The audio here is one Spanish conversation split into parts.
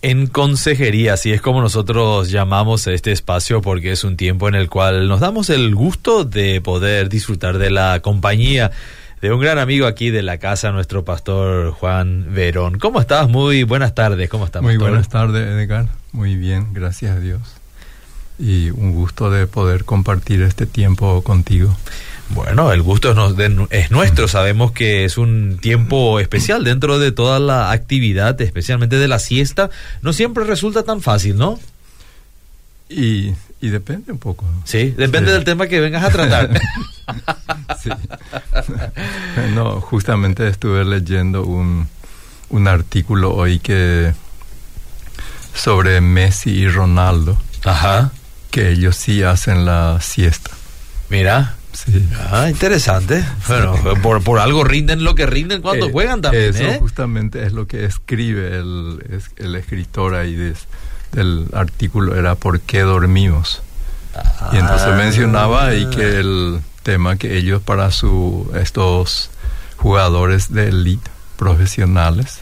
En consejería, así es como nosotros llamamos a este espacio porque es un tiempo en el cual nos damos el gusto de poder disfrutar de la compañía de un gran amigo aquí de la casa, nuestro pastor Juan Verón. ¿Cómo estás? Muy buenas tardes, ¿cómo estás? Muy buenas tardes, Edgar. Muy bien, gracias a Dios. Y un gusto de poder compartir este tiempo contigo. Bueno, el gusto es, nuestro. Sabemos que es un tiempo especial dentro de toda la actividad, especialmente de la siesta. No siempre resulta tan fácil, ¿no? Y, depende un poco. Sí, depende del tema que vengas a tratar. sí. No, justamente estuve leyendo un, un artículo hoy que sobre Messi y Ronaldo. Ajá. Que ellos sí hacen la siesta. Mira. Ah, interesante. Bueno, por, algo rinden lo que rinden cuando eh, juegan también. Eso ¿eh? justamente es lo que escribe el, el escritor ahí del artículo, era ¿por qué dormimos? y entonces ah. mencionaba ahí que el tema que ellos para su estos jugadores de elite profesionales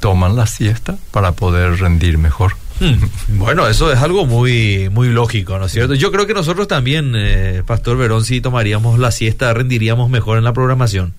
toman la siesta para poder rendir mejor. Bueno, eso es algo muy, muy lógico, ¿no es cierto? Yo creo que nosotros también, eh, Pastor Verón, si tomaríamos la siesta, rendiríamos mejor en la programación.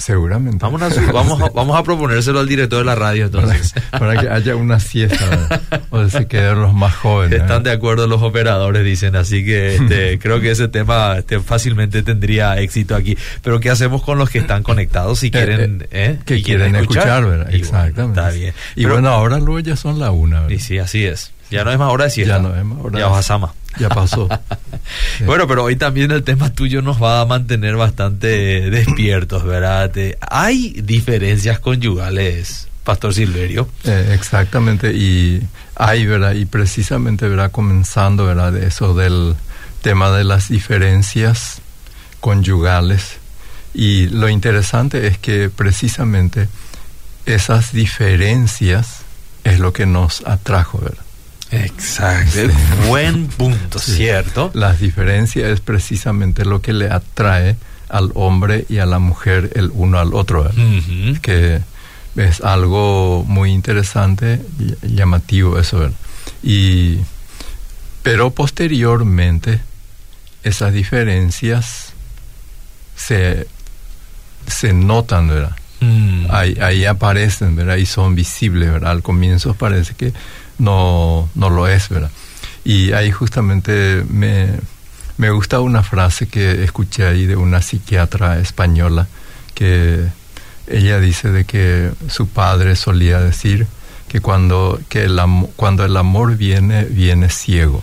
Seguramente. Vamos a, vamos, a, vamos a proponérselo al director de la radio entonces. Para, que haya una siesta o se queden los más jóvenes. Están de acuerdo los operadores, dicen, así que este, creo que ese tema este, fácilmente tendría éxito aquí. Pero ¿qué hacemos con los que están conectados si eh, quieren, eh, que quieren, escuchar? ¿verdad? Exactamente. está bien. Y bueno, ahora luego ya son la una. Y sí, así es. Ya no es más hora de siesta. Ya no es más hora. Ya Osama. Ya pasó. Bueno, pero hoy también el tema tuyo nos va a mantener bastante despiertos, ¿verdad? Hay diferencias conyugales, Pastor Silverio. Eh, exactamente, y hay, ¿verdad? Y precisamente, ¿verdad? Comenzando, ¿verdad? Eso del tema de las diferencias conyugales. Y lo interesante es que precisamente esas diferencias es lo que nos atrajo, ¿verdad? Exacto, buen punto, ¿cierto? La diferencia es precisamente lo que le atrae al hombre y a la mujer el uno al otro, que es algo muy interesante y llamativo eso, Y, pero posteriormente esas diferencias se, se notan, ¿verdad? Mm. Ahí, ahí, aparecen, ¿verdad? Y son visibles, ¿verdad? Al comienzo parece que no, no lo es, ¿verdad? Y ahí justamente me, me gusta una frase que escuché ahí de una psiquiatra española que ella dice de que su padre solía decir que cuando, que el, cuando el amor viene, viene ciego.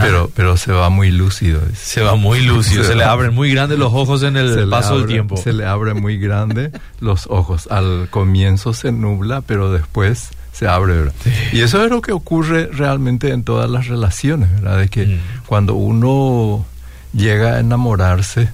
Pero, pero se va muy lúcido. Se va muy lúcido, se, le abren muy grandes los ojos en el paso del tiempo. Se le abren muy grande los ojos. Al comienzo se nubla, pero después se abre, ¿verdad? Y eso es lo que ocurre realmente en todas las relaciones, ¿verdad? De que mm. cuando uno llega a enamorarse,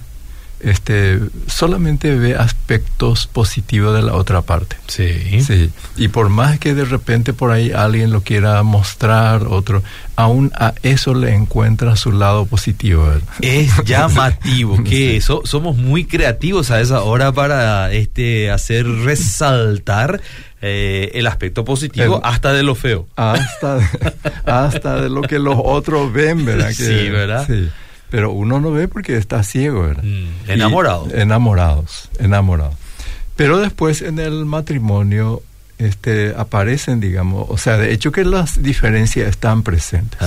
este, solamente ve aspectos positivos de la otra parte. Sí. Sí. Y por más que de repente por ahí alguien lo quiera mostrar, otro, aún a eso le encuentra su lado positivo. Es llamativo que eso, somos muy creativos a esa hora para este hacer resaltar eh, el aspecto positivo hasta de lo feo. Hasta hasta de lo que los otros ven, ¿verdad? sí, ¿verdad? Sí. Pero uno no ve porque está ciego, ¿verdad? Mm, enamorados. enamorados, enamorados. Pero después en el matrimonio este, aparecen, digamos, o sea, de hecho que las diferencias están presentes.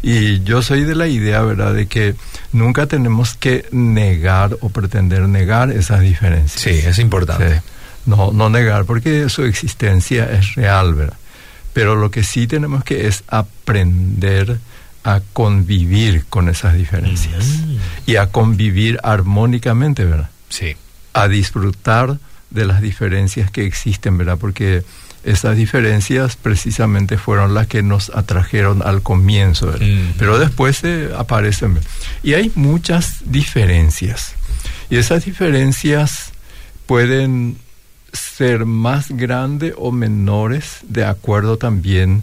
Y yo soy de la idea, ¿verdad?, de que nunca tenemos que negar o pretender negar esas diferencias. Sí, es importante no, no negar, porque su existencia es real, ¿verdad? Pero lo que sí tenemos que es aprender a convivir con esas diferencias mm. y a convivir armónicamente, ¿verdad? Sí. A disfrutar de las diferencias que existen, ¿verdad? Porque esas diferencias precisamente fueron las que nos atrajeron al comienzo, ¿verdad? Mm. Pero después se aparecen. Y hay muchas diferencias. Y esas diferencias pueden ser más grande o menores de acuerdo también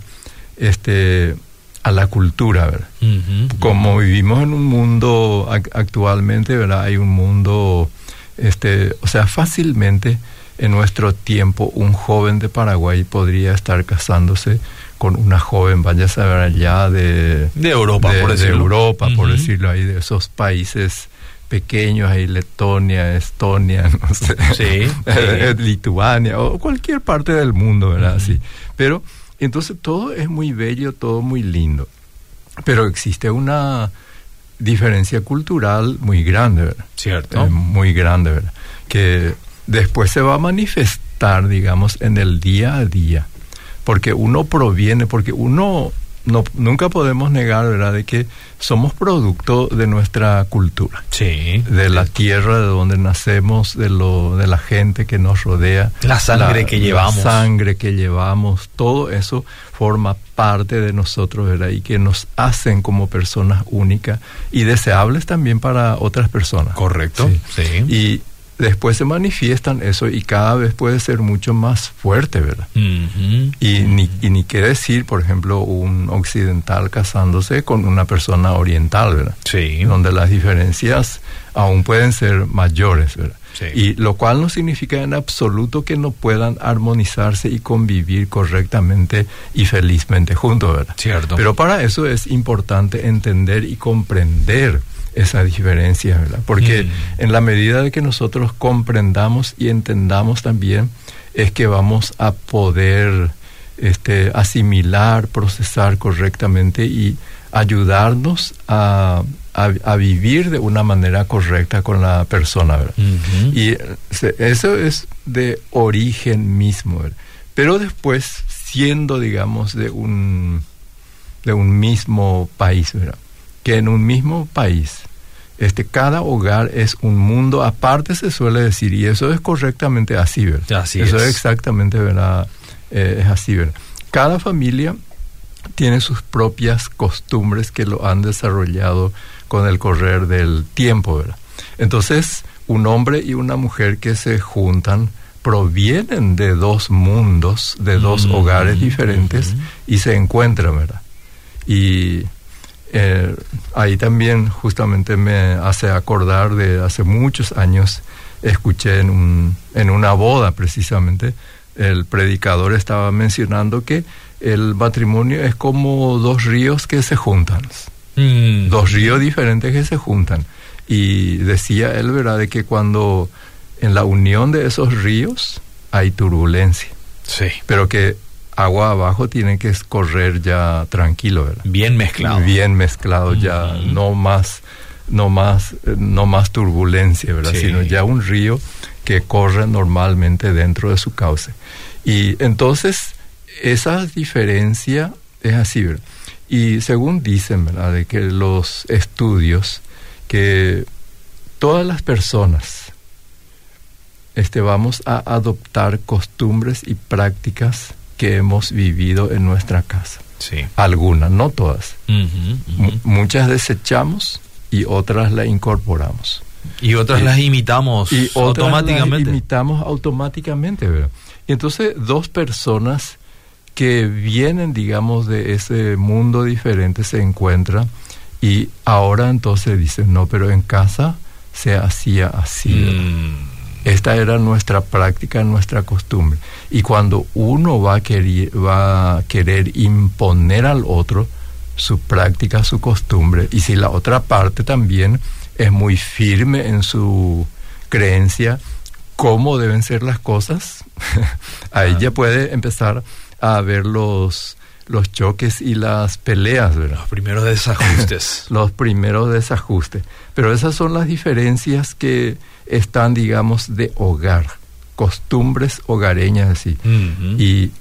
este a la cultura, ¿verdad? Como vivimos en un mundo actualmente, ¿verdad? Hay un mundo, este, o sea, fácilmente en nuestro tiempo un joven de Paraguay podría estar casándose con una joven, vaya a saber allá de, de Europa, de, por decirlo. de Europa, por decirlo ahí, de esos países pequeños ahí, Letonia, Estonia, no sé, Sí, sí. Lituania o cualquier parte del mundo, ¿verdad? Sí. Pero entonces todo es muy bello, todo muy lindo. Pero existe una diferencia cultural muy grande, ¿verdad? Cierto. Eh, muy grande, ¿verdad? Que después se va a manifestar, digamos, en el día a día. Porque uno proviene, porque uno no, nunca podemos negar, ¿verdad?, de que somos producto de nuestra cultura, Sí. de la tierra de donde nacemos, de lo, de la gente que nos rodea, La sangre que llevamos. la sangre que llevamos, todo eso forma parte de nosotros, ¿verdad? Y que nos hacen como personas únicas y deseables también para otras personas. Correcto. Sí. Sí. Y después se manifiestan eso y cada vez puede ser mucho más fuerte, ¿verdad? Y ni, y ni qué decir, por ejemplo, un occidental casándose con una persona oriental, ¿verdad? Sí. Donde las diferencias aún pueden ser mayores, ¿verdad? Sí. Y lo cual no significa en absoluto que no puedan armonizarse y convivir correctamente y felizmente juntos, ¿verdad? Cierto. Pero para eso es importante entender y comprender esa diferencia, ¿verdad? Porque Mm. en la medida de que nosotros comprendamos y entendamos también, es que vamos a poder este, asimilar, procesar correctamente y ayudarnos a, a- a vivir de una manera correcta con la persona, ¿verdad? Y se- eso es de origen mismo, ¿verdad? pero después siendo, digamos, de un, de un mismo país, ¿verdad? Que en un mismo país, este, cada hogar es un mundo aparte, se suele decir, y eso es correctamente así, ¿verdad? Así eso es. es exactamente, ¿verdad? Eh, es así, ¿verdad? Cada familia tiene sus propias costumbres que lo han desarrollado con el correr del tiempo, ¿verdad? Entonces, un hombre y una mujer que se juntan provienen de dos mundos, de dos Mm, hogares diferentes y se encuentran, ¿verdad? Y eh, ahí también justamente me hace acordar de hace muchos años, escuché en, un, en una boda precisamente, el predicador estaba mencionando que el matrimonio es como dos ríos que se juntan, Mm. dos ríos diferentes que se juntan. Y decía él, ¿verdad?, de que cuando en la unión de esos ríos hay turbulencia, Sí. pero que agua abajo tiene que correr ya tranquilo, ¿verdad? Bien mezclado. bien mezclado ya no más no más eh, no más turbulencia verdad Sí. sino ya un río que corre normalmente dentro de su cauce y entonces esa diferencia es así ¿verdad? y según dicen verdad de que los estudios que todas las personas este vamos a adoptar costumbres y prácticas que hemos vivido en nuestra casa Sí. algunas, no todas. Muchas desechamos y otras las incorporamos. Y otras Y- las imitamos Y otras automáticamente. las imitamos automáticamente, ¿verdad? Y entonces dos personas que vienen, digamos, de ese mundo diferente se encuentran y ahora entonces dicen, no, pero en casa se hacía así. Mm. Esta era nuestra práctica, nuestra costumbre. Y cuando uno va a querer, va a querer imponer al otro su práctica, su costumbre, y si la otra parte también es muy firme en su creencia, cómo deben ser las cosas, ahí Ah. ya puede empezar a ver los, los choques y las peleas, ¿verdad? Los primeros desajustes. los primeros desajustes. Pero esas son las diferencias que están, digamos, de hogar, costumbres hogareñas así. Y,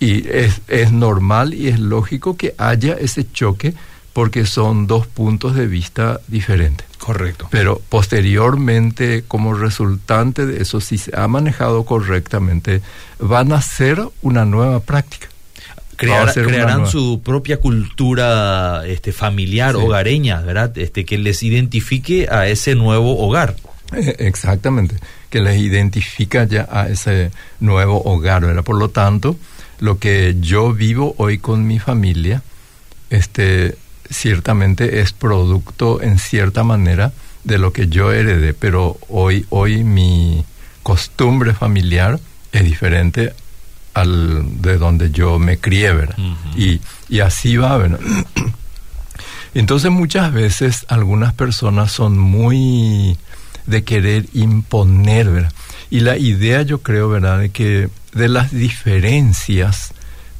y es, es normal y es lógico que haya ese choque porque son dos puntos de vista diferentes. Correcto. Pero posteriormente, como resultante de eso, si se ha manejado correctamente, van a ser una nueva práctica. Crear- crearán su propia cultura este, familiar, Sí. hogareña, ¿verdad? Este, que les identifique a ese nuevo hogar. Eh, Exactamente, que les identifica ya a ese nuevo hogar, ¿verdad? Por lo tanto, lo que yo vivo hoy con mi familia, este, ciertamente es producto en cierta manera de lo que yo heredé, pero hoy, hoy mi costumbre familiar es diferente al de donde yo me crié, ¿verdad? y, y así va, ¿verdad? Entonces muchas veces algunas personas son muy de querer imponer, ¿verdad? Y la idea yo creo, ¿verdad?, de que de las diferencias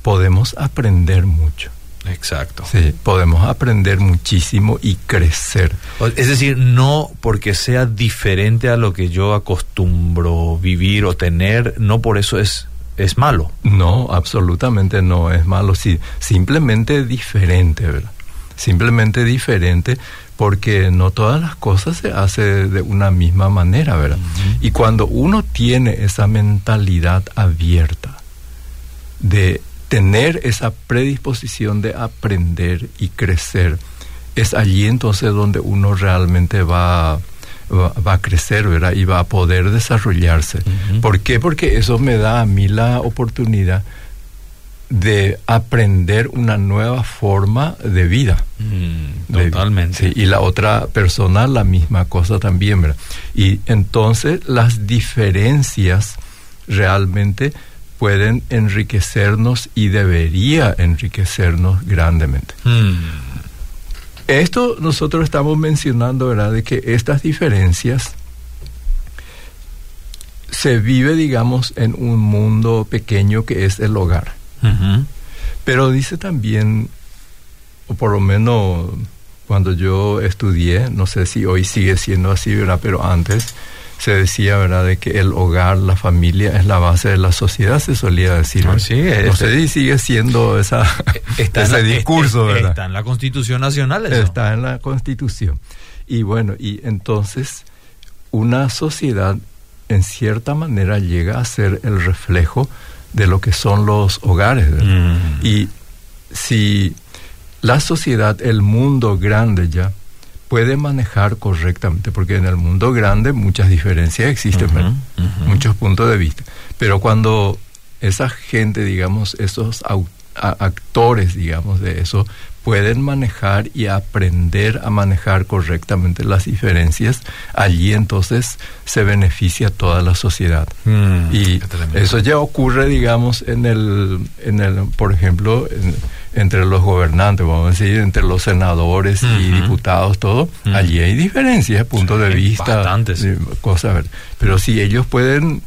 podemos aprender mucho. Exacto. Sí, podemos aprender muchísimo y crecer. Es decir, no porque sea diferente a lo que yo acostumbro vivir o tener, no por eso es, es malo. No, absolutamente no es malo, sí, simplemente diferente, ¿verdad? Simplemente diferente porque no todas las cosas se hacen de una misma manera, ¿verdad? Y cuando uno tiene esa mentalidad abierta de tener esa predisposición de aprender y crecer, es allí entonces donde uno realmente va, va, a crecer, ¿verdad? Y va a poder desarrollarse. ¿Por qué? Porque eso me da a mí la oportunidad de aprender una nueva forma de vida. Mm, totalmente. y la otra persona la misma cosa también, ¿verdad? Y entonces las diferencias realmente pueden enriquecernos y debería enriquecernos grandemente. Hmm. Esto nosotros estamos mencionando, ¿verdad?, de que estas diferencias se vive, digamos, en un mundo pequeño que es el hogar. Pero dice también, o por lo menos cuando yo estudié, no sé si hoy sigue siendo así, ¿verdad? Pero antes, se decía, ¿verdad?, de que el hogar, la familia es la base de la sociedad, se solía decir. No, sí, no sé si sigue siendo esa, está ese discurso, ¿verdad? Está en la Constitución Nacional. Eso. Está en la Constitución. Y bueno, y entonces una sociedad en cierta manera llega a ser el reflejo de lo que son los hogares. Mm. Y si la sociedad, el mundo grande ya, puede manejar correctamente, porque en el mundo grande muchas diferencias existen, muchos puntos de vista. Pero cuando esa gente, digamos, esos actores, digamos, de eso, pueden manejar y aprender a manejar correctamente las diferencias, allí entonces se beneficia toda la sociedad. Mm, y eso ya ocurre, digamos, en el, en el por ejemplo, entre los gobernantes, vamos a decir, entre los senadores y diputados, todo, allí hay diferencias, puntos de vista, bastantes. cosas, pero si ellos pueden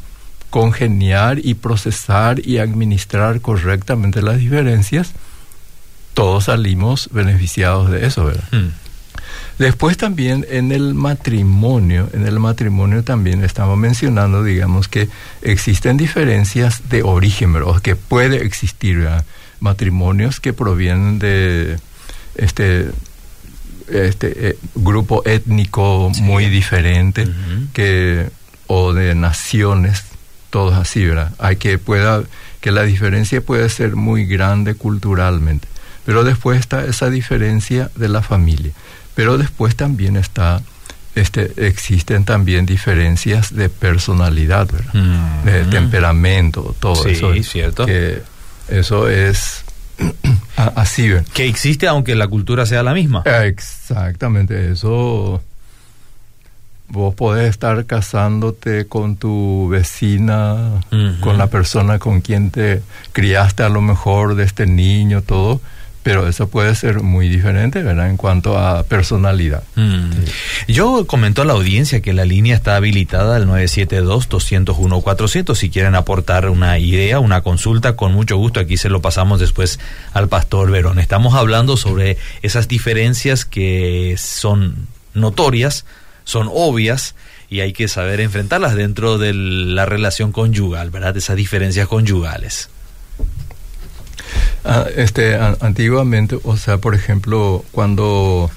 congeniar y procesar y administrar correctamente las diferencias, todos salimos beneficiados de eso, ¿verdad? Hmm. Después también en el matrimonio, en el matrimonio también estamos mencionando, digamos, que existen diferencias de origen, ¿verdad? que puede existir matrimonios que provienen de este este eh, grupo étnico muy diferente que o de naciones todos así verdad hay que pueda que la diferencia puede ser muy grande culturalmente pero después está esa diferencia de la familia. Pero después también está, este, existen también diferencias de personalidad, ¿verdad? Mm. de temperamento, todo sí, eso. cierto. Que eso es así, ¿verdad? Que existe aunque la cultura sea la misma. Exactamente, eso vos podés estar casándote con tu vecina, con la persona con quien te criaste a lo mejor de este niño, todo, pero eso puede ser muy diferente, ¿verdad? En cuanto a personalidad. Mm. Yo comento a la audiencia que la línea está habilitada al 972-201-400. Si quieren aportar una idea, una consulta, con mucho gusto aquí se lo pasamos después al pastor Verón. Estamos hablando sobre esas diferencias que son notorias, son obvias y hay que saber enfrentarlas dentro de la relación conyugal, ¿verdad? Esas diferencias conyugales. Ah, este, antiguamente, o sea, por ejemplo, cuando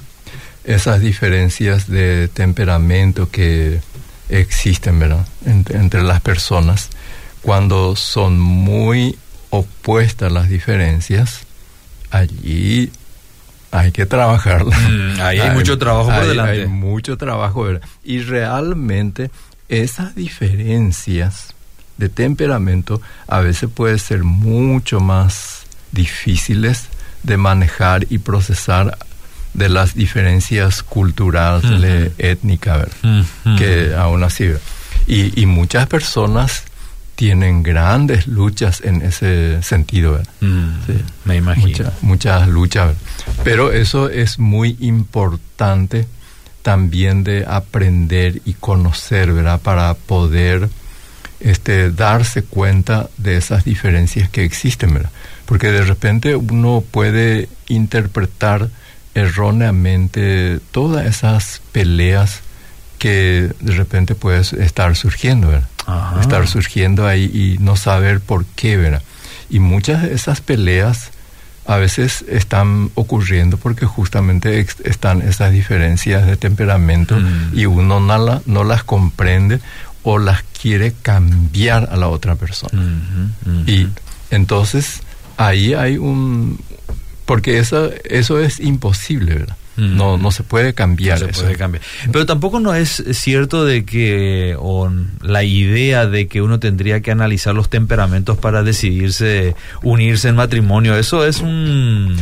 esas diferencias de temperamento que existen, ¿verdad? Entre, las personas, cuando son muy opuestas las diferencias, allí hay que trabajarla. Mm, ahí hay, mucho trabajo por delante. Hay mucho trabajo, ¿verdad? Y realmente esas diferencias de temperamento a veces puede ser mucho más difíciles de manejar y procesar de las diferencias culturales, étnicas, que aún así. Y, y muchas personas tienen grandes luchas en ese sentido. Mm, me imagino. muchas luchas. Pero eso es muy importante también de aprender y conocer, ¿verdad? Para poder este, darse cuenta de esas diferencias que existen, ¿verdad? Porque de repente uno puede interpretar erróneamente todas esas peleas que de repente puede estar surgiendo, ¿verdad? estar surgiendo ahí y no saber por qué, ¿verdad? Y muchas de esas peleas a veces están ocurriendo porque justamente están esas diferencias de temperamento mm. y uno no, no, las comprende o las quiere cambiar a la otra persona. Y entonces ahí hay un... Porque eso, eso es imposible, ¿verdad? No, no se puede cambiar no se Puede cambiar. Pero tampoco no es cierto de que, o la idea de que uno tendría que analizar los temperamentos para decidirse unirse en matrimonio. Eso es un...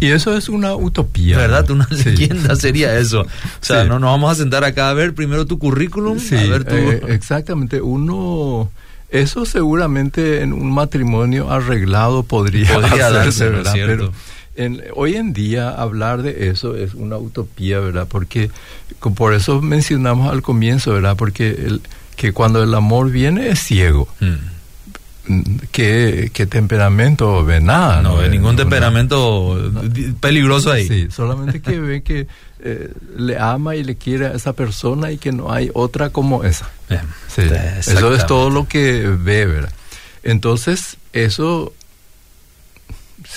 Y eso es una utopía. ¿Verdad? Una leyenda sería eso. O sea, no nos vamos a sentar acá a ver primero tu currículum, a ver tu... Eh, exactamente. Uno... Eso seguramente en un matrimonio arreglado podría, podría darse, ¿verdad? Pero, hoy en día hablar de eso es una utopía, ¿verdad? Porque por eso mencionamos al comienzo, ¿verdad? Porque el, que cuando el amor viene es ciego. Mm. ¿Qué, temperamento ve nada? No, ve ningún temperamento peligroso ahí. Sí, solamente que ve que eh, le ama y le quiere a esa persona y que no hay otra como esa. sí, eso es todo lo que ve, ¿verdad? Entonces, eso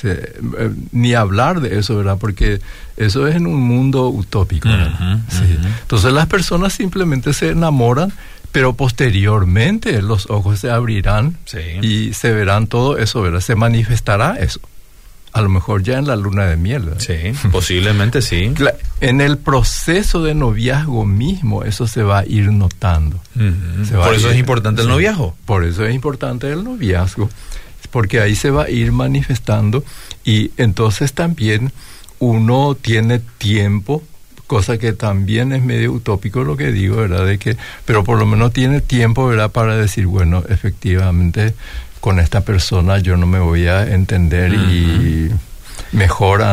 eh, ni hablar de eso, ¿verdad? Porque eso es en un mundo utópico. Entonces las personas simplemente se enamoran, pero posteriormente los ojos se abrirán y se verán todo eso, ¿verdad? Se manifestará eso. A lo mejor ya en la luna de miel. Sí, posiblemente sí. En el proceso de noviazgo mismo eso se va a ir notando. por eso es importante el noviazgo. Por eso es importante el noviazgo porque ahí se va a ir manifestando y entonces también uno tiene tiempo cosa que también es medio utópico lo que digo, ¿verdad? De que, pero por lo menos tiene tiempo, ¿verdad? Para decir, bueno, efectivamente, con esta persona yo no me voy a entender y mejor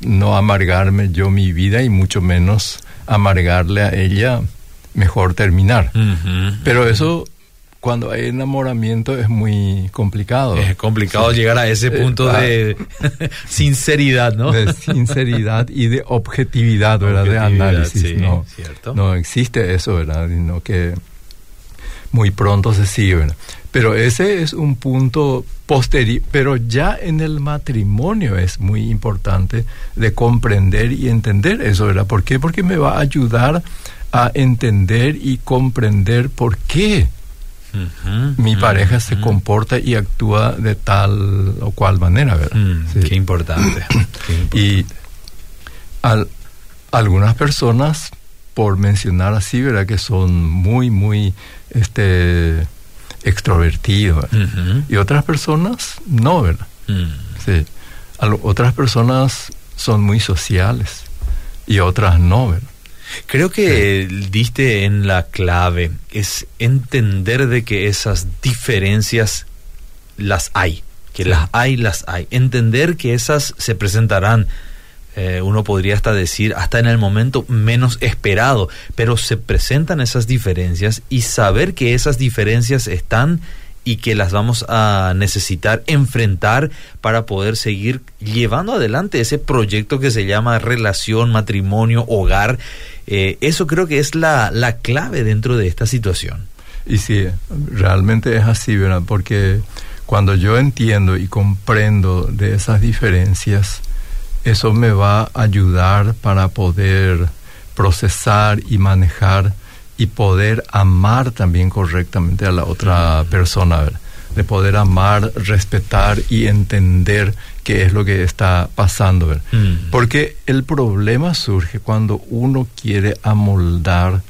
no amargarme yo mi vida y mucho menos amargarle a ella, mejor terminar. Pero eso cuando hay enamoramiento es muy complicado. Es complicado llegar a ese punto de sinceridad, ¿no? De sinceridad y de objetividad, ¿verdad? de análisis. no, no existe eso, ¿verdad? Sino que muy pronto se sigue, ¿verdad? Pero ese es un punto posterior, pero ya en el matrimonio es muy importante de comprender y entender eso, ¿verdad? ¿Por qué? Porque me va a ayudar a entender y comprender por qué mi pareja se comporta y actúa de tal o cual manera, ¿verdad? Mm, qué, importante, Y algunas personas, por mencionar así, ¿verdad? Que son muy, muy este, extrovertidos. Y otras personas no, ¿verdad? Mm. Sí. otras personas son muy sociales y otras no, ¿verdad? Creo que diste en la clave, es entender de que esas diferencias las hay, que las hay, las hay. Entender que esas se presentarán, eh, uno podría hasta decir, hasta en el momento menos esperado, pero se presentan esas diferencias y saber que esas diferencias están y que las vamos a necesitar enfrentar para poder seguir llevando adelante ese proyecto que se llama relación, matrimonio, hogar. Eh, eso creo que es la, la clave dentro de esta situación. Y sí, realmente es así, ¿verdad? Porque cuando yo entiendo y comprendo de esas diferencias, eso me va a ayudar para poder procesar y manejar y poder amar también correctamente a la otra persona, de poder amar, respetar y entender qué es lo que está pasando. Mm. Porque el problema surge cuando uno quiere amoldar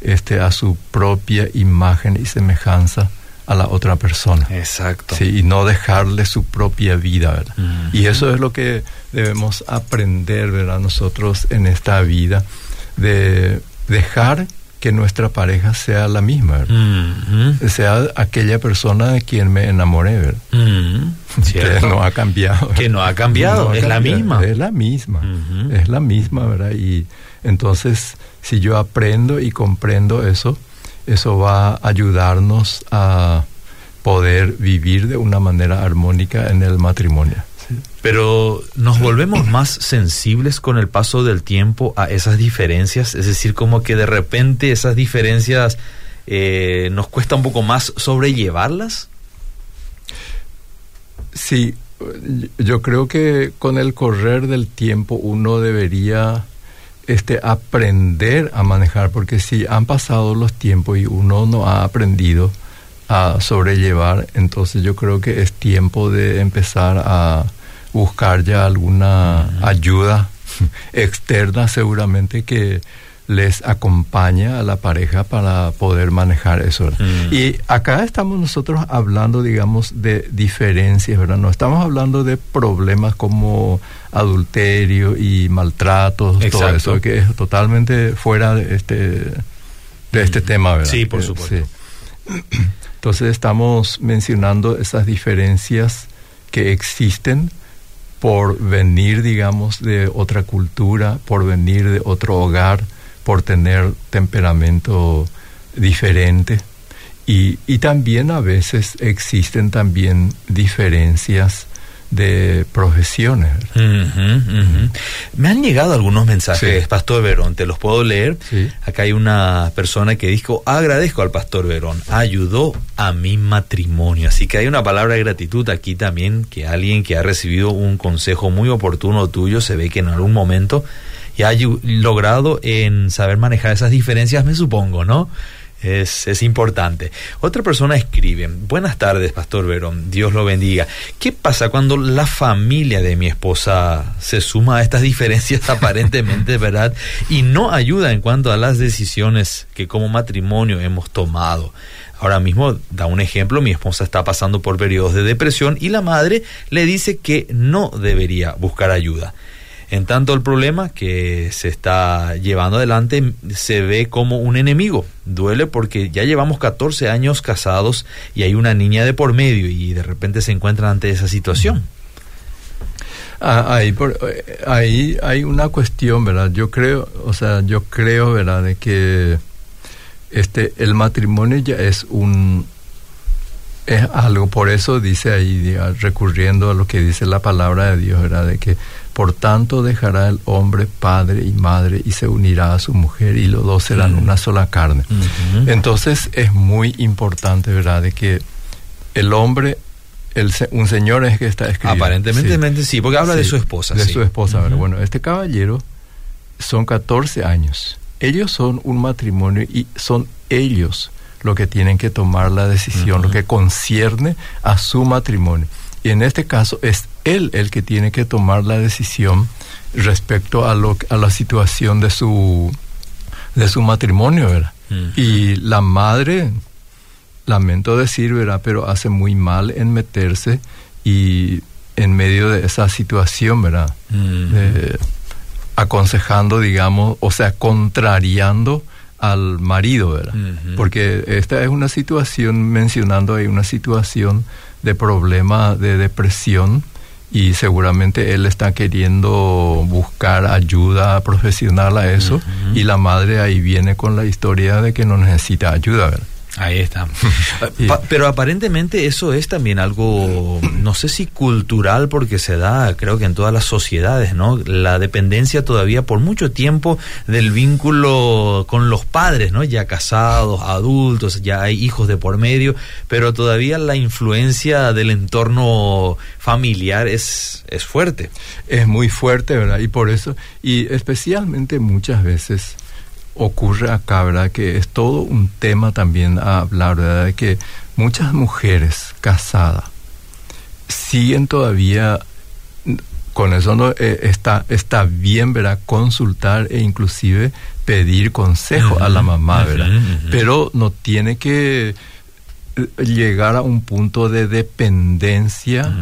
este, a su propia imagen y semejanza a la otra persona. Exacto. Sí, y no dejarle su propia vida, ¿verdad? Mm. Y eso es lo que debemos aprender, ¿verdad? Nosotros en esta vida, de dejar que nuestra pareja sea la misma, sea aquella persona de quien me enamoré, ¿verdad? que no ha cambiado. Que no ha cambiado, es la misma. Es la misma, es la misma, ¿verdad? Y entonces, si yo aprendo y comprendo eso, eso va a ayudarnos a poder vivir de una manera armónica en el matrimonio. Pero nos volvemos más sensibles con el paso del tiempo a esas diferencias, es decir, como que de repente esas diferencias eh, nos cuesta un poco más sobrellevarlas. Sí, yo creo que con el correr del tiempo uno debería este, aprender a manejar, porque si han pasado los tiempos y uno no ha aprendido a sobrellevar, entonces yo creo que es tiempo de empezar a buscar ya alguna ayuda externa seguramente que les acompaña a la pareja para poder manejar eso. Mm. Y acá estamos nosotros hablando, digamos, de diferencias, ¿verdad? No estamos hablando de problemas como adulterio y maltratos, todo eso, que es totalmente fuera de este, de este mm. tema, ¿verdad? Sí, por supuesto. Entonces estamos mencionando esas diferencias que existen por venir, digamos, de otra cultura, por venir de otro hogar, por tener temperamento diferente. Y, y también a veces existen también diferencias de profesiones. Me han llegado algunos mensajes, Pastor Verón, te los puedo leer. Acá hay una persona que dijo, agradezco al Pastor Verón, ayudó a mi matrimonio. Así que hay una palabra de gratitud aquí también, que alguien que ha recibido un consejo muy oportuno tuyo, se ve que en algún momento y ha logrado en saber manejar esas diferencias, me supongo, ¿no? Es, es, importante. Otra persona escribe, buenas tardes, Pastor Verón, Dios lo bendiga. ¿Qué pasa cuando la familia de mi esposa se suma a estas diferencias aparentemente, verdad? Y no ayuda en cuanto a las decisiones que como matrimonio hemos tomado. Ahora mismo, da un ejemplo, mi esposa está pasando por periodos de depresión y la madre le dice que no debería buscar ayuda. En tanto el problema que se está llevando adelante se ve como un enemigo. Duele porque ya llevamos 14 años casados y hay una niña de por medio y de repente se encuentran ante esa situación. Ah, ahí, eh, ahí hay una cuestión, ¿verdad? Yo creo, o sea, yo creo, ¿verdad? De que este, el matrimonio ya es un, es algo, por eso dice ahí, recurriendo a lo que dice la palabra de Dios, ¿verdad? De que por tanto dejará el hombre padre y madre y se unirá a su mujer y los dos serán una sola carne. Entonces es muy importante, ¿verdad? De que el hombre, el, un señor es que está escribiendo. Aparentemente sí, porque habla de su esposa. De su esposa, ¿verdad? Bueno, este caballero son 14 años. Ellos son un matrimonio y son ellos lo que tienen que tomar la decisión, lo que concierne a su matrimonio. Y en este caso es él el que tiene que tomar la decisión respecto a, lo, a la situación de su, de su matrimonio, ¿verdad? Y la madre, lamento decir, ¿verdad? Pero hace muy mal en meterse y en medio de esa situación, ¿verdad? aconsejando, digamos, o sea, contrariando al marido, ¿verdad? Porque esta es una situación, mencionando ahí una situación de problema de depresión y seguramente él está queriendo buscar ayuda profesional a eso y la madre ahí viene con la historia de que no necesita ayuda, ¿verdad? Ahí está. Pero aparentemente eso es también algo, no sé si cultural, porque se da, creo que en todas las sociedades, ¿no? La dependencia todavía por mucho tiempo del vínculo con los padres, ¿no? Ya casados, adultos, ya hay hijos de por medio, pero todavía la influencia del entorno familiar es, es fuerte. Es muy fuerte, ¿verdad? Y por eso, y especialmente muchas veces ocurre acá, ¿verdad? Que es todo un tema también a hablar, ¿verdad? De que muchas mujeres casadas siguen todavía con eso no eh, está está bien verdad consultar e inclusive pedir consejo a la mamá verdad pero no tiene que eh, llegar a un punto de dependencia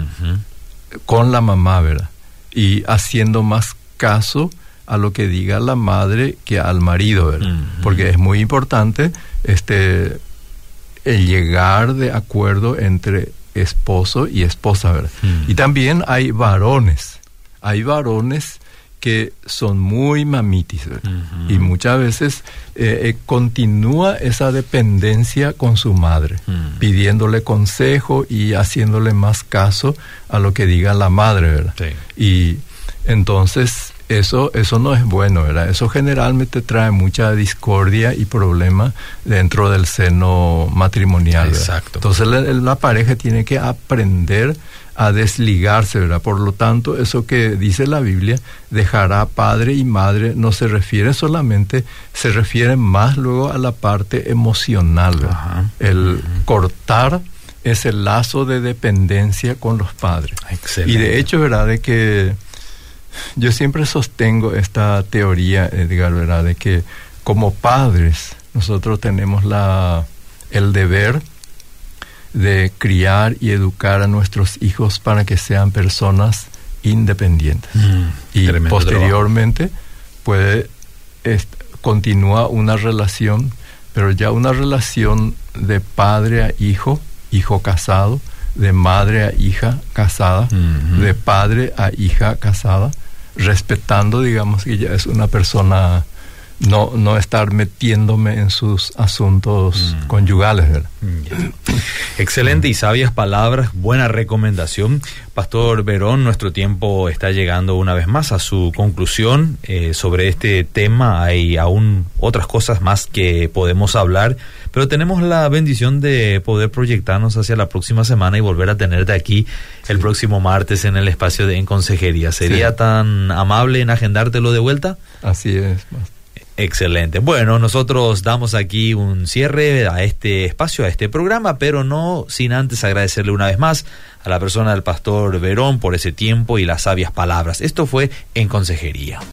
con la mamá verdad y haciendo más caso a lo que diga la madre que al marido, ¿verdad? Porque es muy importante este el llegar de acuerdo entre esposo y esposa, ¿verdad? Y también hay varones, hay varones que son muy mamitis y muchas veces eh, eh, continúa esa dependencia con su madre, pidiéndole consejo y haciéndole más caso a lo que diga la madre, ¿verdad? Y entonces eso, eso no es bueno, ¿verdad? Eso generalmente trae mucha discordia y problema dentro del seno matrimonial. Exacto. Entonces la, pareja tiene que aprender a desligarse, ¿verdad? Por lo tanto, eso que dice la Biblia, dejará padre y madre, no se refiere solamente, se refiere más luego a la parte emocional, ¿verdad? El cortar ese lazo de dependencia con los padres. Excelente. Y de hecho, ¿verdad? De que yo siempre sostengo esta teoría, Edgar, ¿verdad? De que como padres nosotros tenemos la, el deber de criar y educar a nuestros hijos para que sean personas independientes. Mm, y posteriormente puede continúa una relación, pero ya una relación de padre a hijo, hijo casado, de madre a hija casada, de padre a hija casada, respetando, digamos, que ella es una persona, no, no estar metiéndome en sus asuntos mm. conyugales. Mm, Excelente y sabias palabras, buena recomendación. Pastor Verón, nuestro tiempo está llegando una vez más a su conclusión eh, sobre este tema. Hay aún otras cosas más que podemos hablar, pero tenemos la bendición de poder proyectarnos hacia la próxima semana y volver a tenerte aquí el próximo martes en el espacio de En Consejería. ¿Sería tan amable en agendártelo de vuelta? Así es. Excelente. Bueno, nosotros damos aquí un cierre a este espacio, a este programa, pero no sin antes agradecerle una vez más a la persona del pastor Verón por ese tiempo y las sabias palabras. Esto fue en consejería.